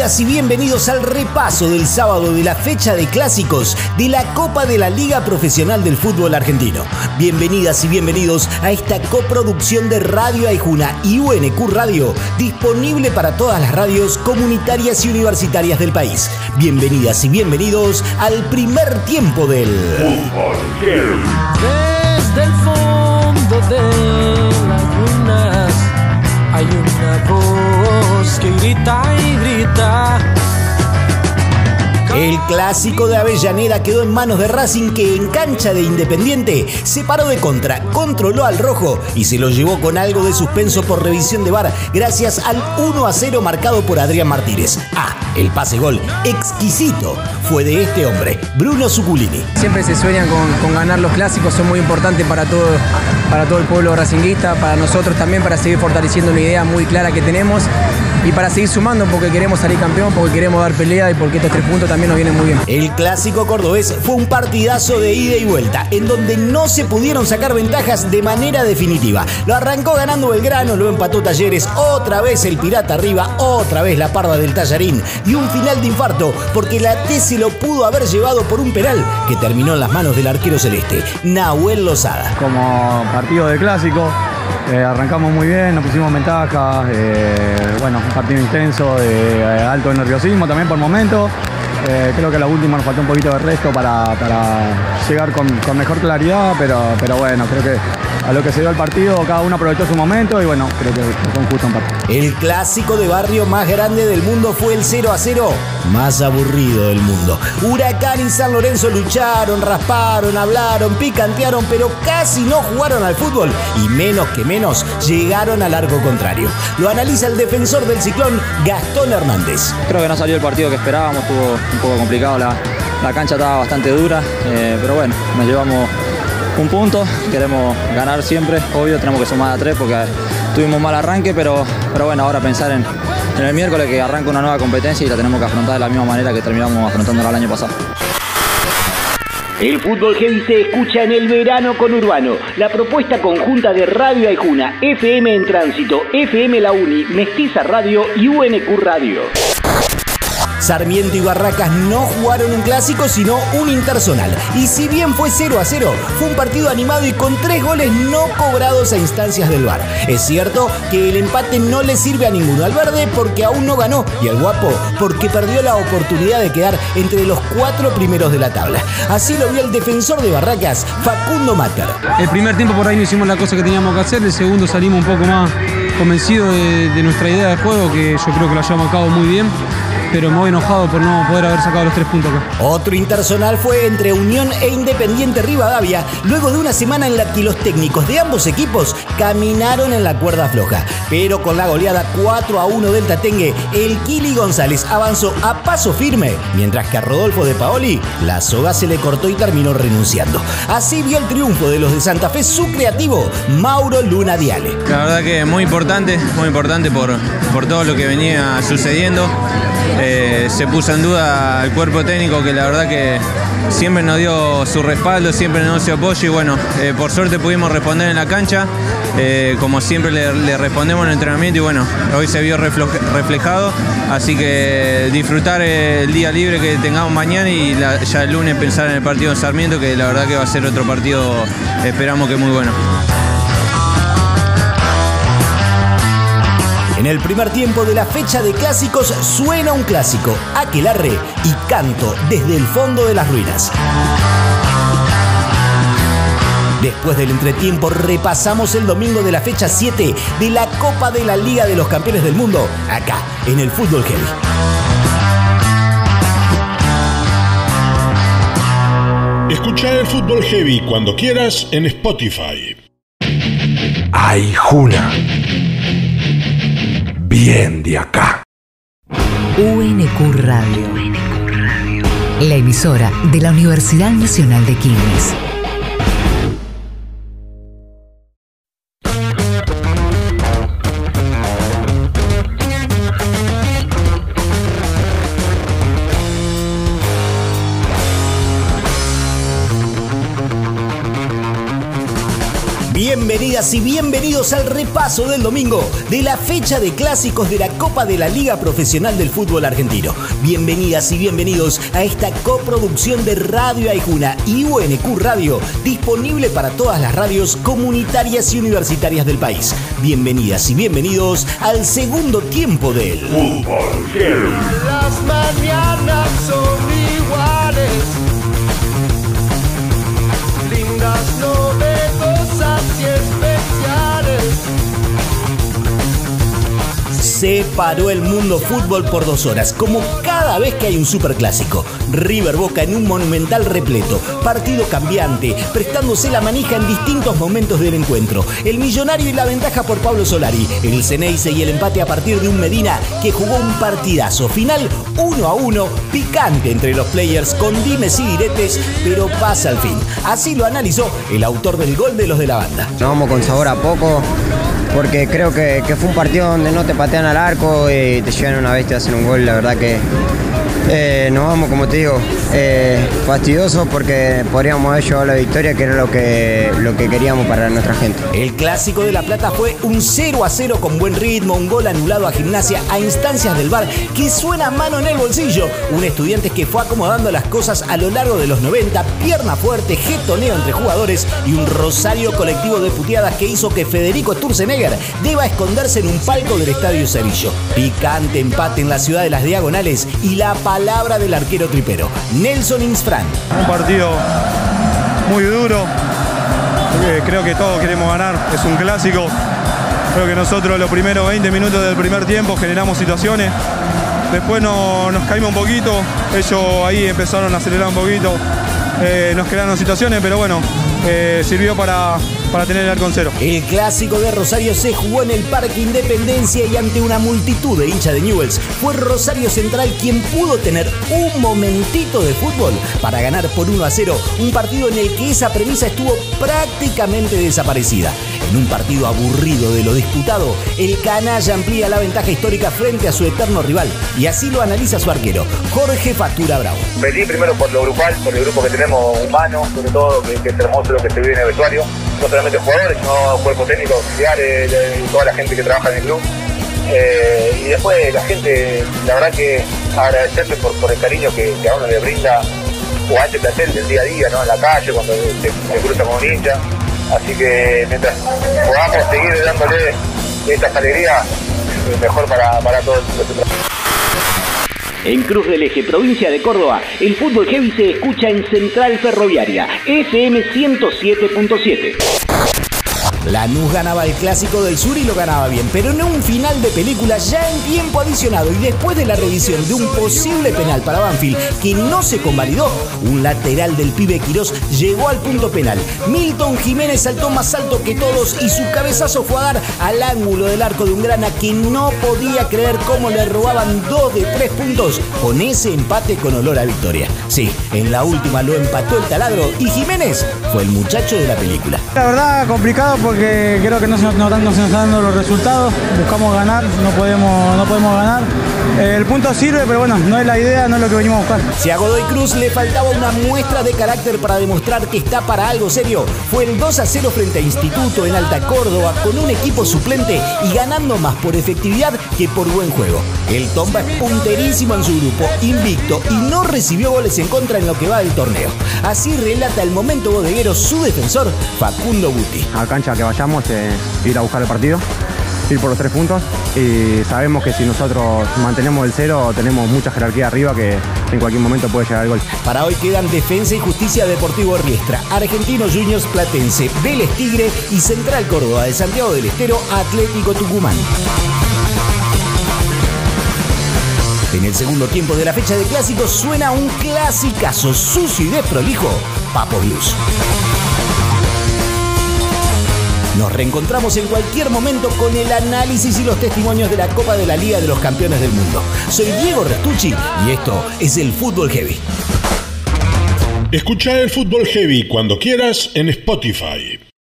Bienvenidas y bienvenidos al repaso del sábado de la fecha de clásicos de la Copa de la Liga Profesional del Fútbol Argentino. Bienvenidas y bienvenidos a esta coproducción de Radio Aijuna y UNQ Radio, disponible para todas las radios comunitarias y universitarias del país. Bienvenidas y bienvenidos al primer tiempo del Fútbol Desde el fondo de las lunas hay una voz que grita y grita. El clásico de Avellaneda quedó en manos de Racing que en cancha de Independiente se paró de contra, controló al rojo y se lo llevó con algo de suspenso por revisión de VAR gracias al 1 a 0 marcado por Adrián Martínez. Ah, el pase gol exquisito fue de este hombre, Bruno Zuculini. Siempre se sueñan con, con ganar los clásicos, son muy importantes para todo, para todo el pueblo racinguista, para nosotros también, para seguir fortaleciendo una idea muy clara que tenemos y para seguir sumando porque queremos salir campeón, porque queremos dar pelea y porque estos tres puntos también nos vienen muy bien. El clásico cordobés fue un partidazo de ida y vuelta, en donde no se pudieron sacar ventajas de manera definitiva. Lo arrancó ganando Belgrano, lo empató Talleres, otra vez el Pirata arriba, otra vez la parda del Tallarín y un final de infarto porque la T se lo pudo haber llevado por un penal que terminó en las manos del arquero celeste, Nahuel Lozada. Como partido de clásico, eh, arrancamos muy bien, nos pusimos ventaja, eh, bueno, un partido intenso, de eh, alto nerviosismo también por momentos. Eh, creo que la última nos faltó un poquito de resto para, para llegar con, con, mejor claridad, pero, pero bueno, creo que a lo que se dio el partido, cada uno aprovechó su momento y bueno, creo que fue un justo empate. El clásico de barrio más grande del mundo fue el 0 a 0 más aburrido del mundo. Huracán y San Lorenzo lucharon, rasparon, hablaron, picantearon, pero casi no jugaron al fútbol y menos que menos llegaron al arco contrario. Lo analiza el defensor del ciclón, Gastón Hernández. Creo que no salió el partido que esperábamos, estuvo un poco complicado, la, la cancha estaba bastante dura, eh, pero bueno, nos llevamos un punto, queremos ganar siempre, obvio, tenemos que sumar a tres porque tuvimos mal arranque, pero, pero bueno, ahora pensar en, en el miércoles que arranca una nueva competencia y la tenemos que afrontar de la misma manera que terminamos afrontándola el año pasado. El fútbol heavy se escucha en el verano con Urbano, la propuesta conjunta de Radio Aijuna, FM en Tránsito, FM La Uni, Mestiza Radio y UNQ Radio. Sarmiento y Barracas no jugaron un clásico, sino un intersonal. Y si bien fue 0 a 0, fue un partido animado y con tres goles no cobrados a instancias del VAR. Es cierto que el empate no le sirve a ninguno. Al verde porque aún no ganó y al guapo porque perdió la oportunidad de quedar entre los cuatro primeros de la tabla. Así lo vio el defensor de Barracas, Facundo Mater. El primer tiempo por ahí no hicimos la cosa que teníamos que hacer, el segundo salimos un poco más convencidos de, de nuestra idea de juego, que yo creo que la llevamos a cabo muy bien pero muy enojado por no poder haber sacado los tres puntos acá. Otro intersonal fue entre Unión e Independiente Rivadavia, luego de una semana en la que los técnicos de ambos equipos caminaron en la cuerda floja. Pero con la goleada 4 a 1 del Tatengue, el Kili González avanzó a paso firme, mientras que a Rodolfo de Paoli la soga se le cortó y terminó renunciando. Así vio el triunfo de los de Santa Fe su creativo, Mauro Luna Diale. La verdad que muy importante, muy importante por, por todo lo que venía sucediendo. Eh, se puso en duda el cuerpo técnico que la verdad que siempre nos dio su respaldo, siempre nos dio apoyo y bueno, eh, por suerte pudimos responder en la cancha, eh, como siempre le, respondemos en el entrenamiento y bueno, hoy se vio reflejado, así que disfrutar el día libre que tengamos mañana y la, ya el lunes pensar en el partido de Sarmiento que la verdad que va a ser otro partido, esperamos que muy bueno. En el primer tiempo de la fecha de clásicos suena un clásico, Aquelarre y canto desde el fondo de las ruinas. Después del entretiempo repasamos el domingo de la fecha 7 de la Copa de la Liga de los Campeones del Mundo, acá en el Fútbol Heavy. Escucha el Fútbol Heavy cuando quieras en Spotify. ¡Ay, Juna! Bien de acá. UNQ Radio. La emisora de la Universidad Nacional de Quilmes. Bienvenidas y bienvenidos al repaso del domingo de la fecha de clásicos de la Copa de la Liga Profesional del Fútbol Argentino. Bienvenidas y bienvenidos a esta coproducción de Radio Aijuna y UNQ Radio, disponible para todas las radios comunitarias y universitarias del país. Bienvenidas y bienvenidos al segundo tiempo del Fútbol Las mañanas son iguales. Lindas, Paró el mundo fútbol por dos horas, como cada vez que hay un superclásico. River Boca en un monumental repleto, partido cambiante, prestándose la manija en distintos momentos del encuentro. El millonario y la ventaja por Pablo Solari, el Ceneice y el empate a partir de un Medina que jugó un partidazo. Final 1 a 1, picante entre los players con dimes y diretes, pero pasa al fin. Así lo analizó el autor del gol de los de la banda. Vamos con sabor a poco, porque creo que, fue un partido donde no te patean al arco y te llevan una bestia a hacer un gol. La verdad que eh, nos vamos, como te digo, eh, fastidiosos porque podríamos haber llevado la victoria, que era lo que, lo que queríamos para nuestra gente. El clásico de La Plata fue un 0 a 0 con buen ritmo, un gol anulado a gimnasia a instancias del bar que suena mano en el bolsillo. Un estudiante que fue acomodando las cosas a lo largo de los 90, pierna fuerte, getoneo entre jugadores y un rosario colectivo de puteadas que hizo que Federico Sturzenegger deba esconderse en un palco del Estadio Cerillo. Picante empate en la ciudad de las Diagonales y la palabra del arquero tripero, Nelson Insfran. Un partido muy duro. Eh, Creo que todos queremos ganar. Es un clásico. Creo que nosotros los primeros 20 minutos del primer tiempo generamos situaciones. Después no- nos caímos un poquito. Ellos ahí empezaron a acelerar un poquito. Eh, nos crearon situaciones, pero bueno, eh, sirvió para, para tener el arco en cero. El clásico de Rosario se jugó en el Parque Independencia y ante una multitud de hinchas de Newells fue Rosario Central quien pudo tener un momentito de fútbol para ganar por 1 a 0 un partido en el que esa premisa estuvo prácticamente desaparecida. En un partido aburrido de lo disputado, el canalla amplía la ventaja histórica frente a su eterno rival y así lo analiza su arquero, Jorge Factura Bravo. Feliz primero por lo grupal, por el grupo que tenemos humano, sobre todo, que, que es hermoso lo que se vive en el vestuario. No solamente jugadores, sino cuerpo técnico, auxiliares, toda la gente que trabaja en el club. Eh, y después la gente, la verdad que agradecerle por, el cariño que, a uno le brinda o a este plantel del día a día, ¿no? En la calle, cuando se, cruza con un hincha. Así que mientras podamos seguir dándole estas alegrías, mejor para, para todos. En Cruz del Eje, provincia de Córdoba, el fútbol heavy se escucha en Central Ferroviaria, FM 107.7. Lanús ganaba el clásico del sur y lo ganaba bien, pero en un final de película ya en tiempo adicionado y después de la revisión de un posible penal para Banfield que no se convalidó, un lateral del pibe Quirós llegó al punto penal. Milton Jiménez saltó más alto que todos y su cabezazo fue a dar al ángulo del arco de un grana que no podía creer cómo le robaban dos de tres puntos con ese empate con olor a victoria. Sí, en la última lo empató el taladro y Jiménez fue el muchacho de la película. La verdad complicado porque creo que no se no, nos están dando los resultados. Buscamos ganar, no podemos, no podemos ganar. El punto sirve, pero bueno, no es la idea, no es lo que venimos a buscar. Si a Godoy Cruz le faltaba una muestra de carácter para demostrar que está para algo serio, fue el 2 a 0 frente a Instituto en Alta Córdoba con un equipo suplente y ganando más por efectividad que por buen juego. El Tomba es punterísimo en su grupo, invicto y no recibió goles en contra en lo que va del torneo. Así relata el momento bodeguero su defensor, Facundo Guti. A cancha que vayamos, eh, ir a buscar el partido, ir por los tres puntos y sabemos que si nosotros mantenemos el cero tenemos mucha jerarquía arriba que en cualquier momento puede llegar el gol. Para hoy quedan Defensa y Justicia Deportivo Riestra, Argentinos Juniors Platense, Vélez Tigre y Central Córdoba de Santiago del Estero, Atlético Tucumán. En el segundo tiempo de la fecha de clásicos suena un clasicazo sucio y desprolijo, Papo Blues. Nos reencontramos en cualquier momento con el análisis y los testimonios de la Copa de la Liga de los Campeones del Mundo. Soy Diego Restucci y esto es el Fútbol Heavy. Escucha el fútbol heavy cuando quieras en Spotify.